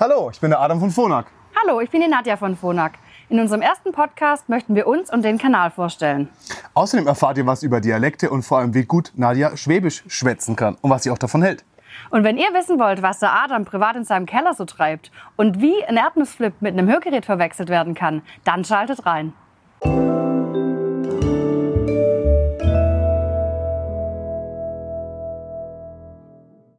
Hallo, ich bin der Adam von Phonak. Hallo, ich bin die Nadja von Phonak. In unserem ersten Podcast möchten wir uns und den Kanal vorstellen. Außerdem erfahrt ihr was über Dialekte und vor allem, wie gut Nadja Schwäbisch schwätzen kann und was sie auch davon hält. Und wenn ihr wissen wollt, was der Adam privat in seinem Keller so treibt und wie ein Erdnussflip mit einem Hörgerät verwechselt werden kann, dann schaltet rein.